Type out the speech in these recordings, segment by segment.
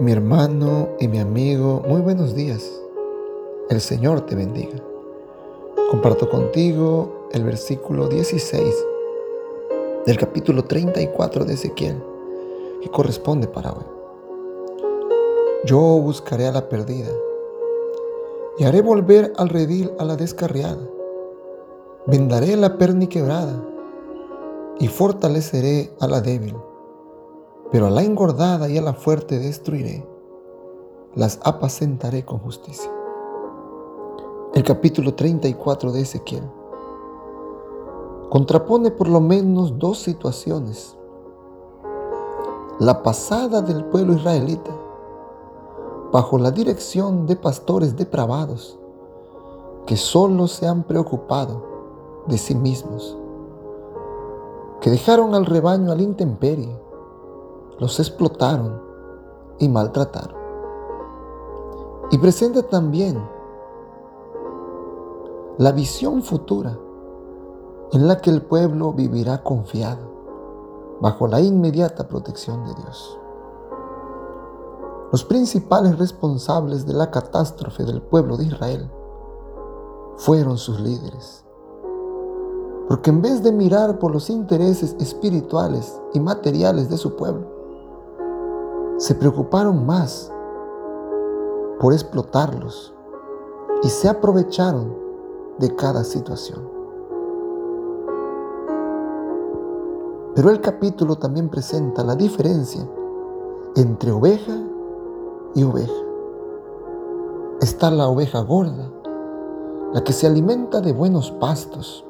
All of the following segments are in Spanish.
Mi hermano y mi amigo, muy buenos días. El Señor te bendiga. Comparto contigo el versículo 16 del capítulo 34 de Ezequiel, que corresponde para hoy. Yo buscaré a la perdida y haré volver al redil a la descarriada. Vendaré la perni quebrada y fortaleceré a la débil pero a la engordada y a la fuerte destruiré, las apacentaré con justicia. El capítulo 34 de Ezequiel contrapone por lo menos dos situaciones. La pasada del pueblo israelita, bajo la dirección de pastores depravados, que solo se han preocupado de sí mismos, que dejaron al rebaño al intemperie, los explotaron y maltrataron. Y presenta también la visión futura en la que el pueblo vivirá confiado bajo la inmediata protección de Dios. Los principales responsables de la catástrofe del pueblo de Israel fueron sus líderes. Porque en vez de mirar por los intereses espirituales y materiales de su pueblo, se preocuparon más por explotarlos y se aprovecharon de cada situación. Pero el capítulo también presenta la diferencia entre oveja y oveja. Está la oveja gorda, la que se alimenta de buenos pastos,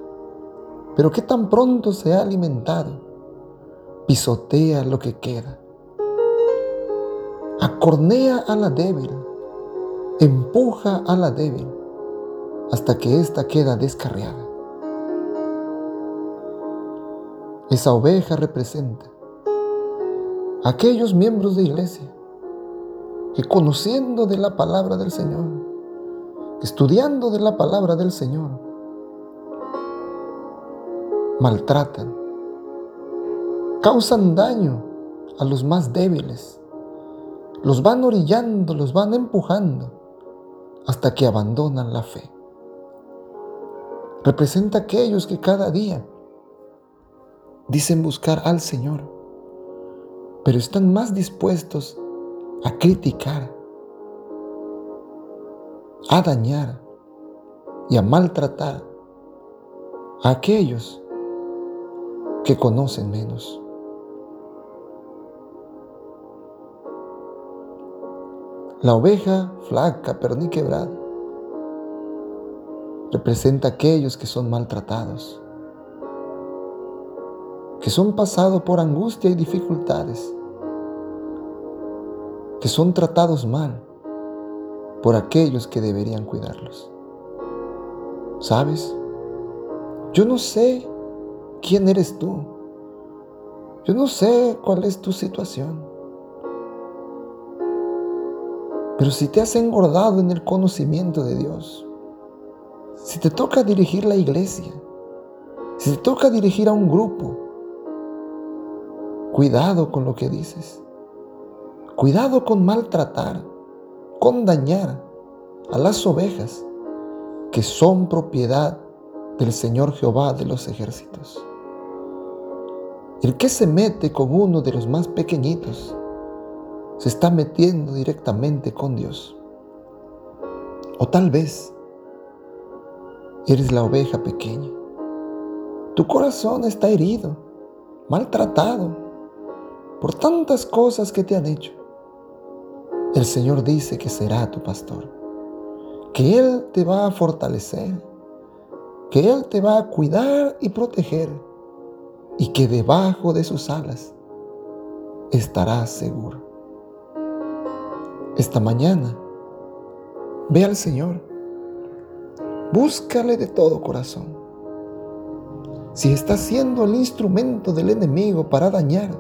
pero que tan pronto se ha alimentado, pisotea lo que queda acornea a la débil, empuja a la débil hasta que ésta queda descarriada. Esa oveja representa a aquellos miembros de iglesia que conociendo de la palabra del Señor, estudiando de la palabra del Señor, maltratan, causan daño a los más débiles, los van orillando, los van empujando hasta que abandonan la fe. Representa a aquellos que cada día dicen buscar al Señor, pero están más dispuestos a criticar, a dañar y a maltratar a aquellos que conocen menos. La oveja flaca, pero ni quebrada, representa a aquellos que son maltratados, que son pasados por angustia y dificultades, que son tratados mal por aquellos que deberían cuidarlos. ¿Sabes? Yo no sé quién eres tú. Yo no sé cuál es tu situación. Pero si te has engordado en el conocimiento de Dios, si te toca dirigir la iglesia, si te toca dirigir a un grupo, cuidado con lo que dices. Cuidado con maltratar, con dañar a las ovejas que son propiedad del Señor Jehová de los ejércitos. El que se mete con uno de los más pequeñitos se está metiendo directamente con Dios. O tal vez eres la oveja pequeña. Tu corazón está herido, maltratado por tantas cosas que te han hecho. El Señor dice que será tu pastor, que Él te va a fortalecer, que Él te va a cuidar y proteger y que debajo de sus alas estarás seguro esta mañana. Ve al Señor. Búscale de todo corazón. Si estás siendo el instrumento del enemigo para dañar,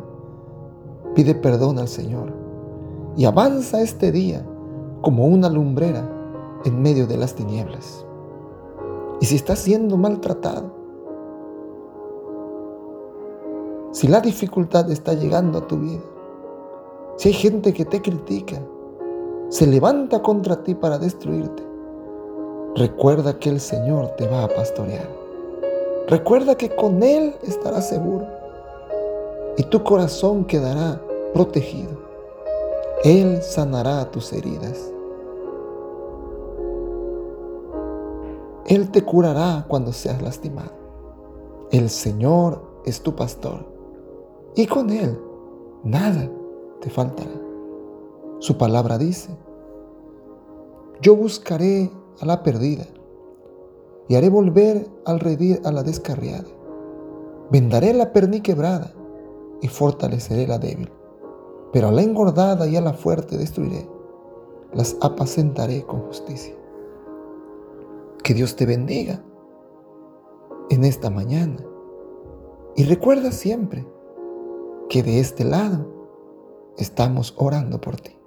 pide perdón al Señor y avanza este día como una lumbrera en medio de las tinieblas. Y si estás siendo maltratado, si la dificultad está llegando a tu vida, Si hay gente que te critica, se levanta contra ti para destruirte, recuerda que el Señor te va a pastorear. Recuerda que con Él estarás seguro y tu corazón quedará protegido. Él sanará tus heridas. Él te curará cuando seas lastimado. El Señor es tu pastor y con Él nada te faltará. Su palabra dice, yo buscaré a la perdida y haré volver al redil a la descarriada. Vendaré la perniquebrada y fortaleceré la débil. Pero a la engordada y a la fuerte destruiré. Las apacentaré con justicia. Que Dios te bendiga en esta mañana. Y recuerda siempre que de este lado estamos orando por ti.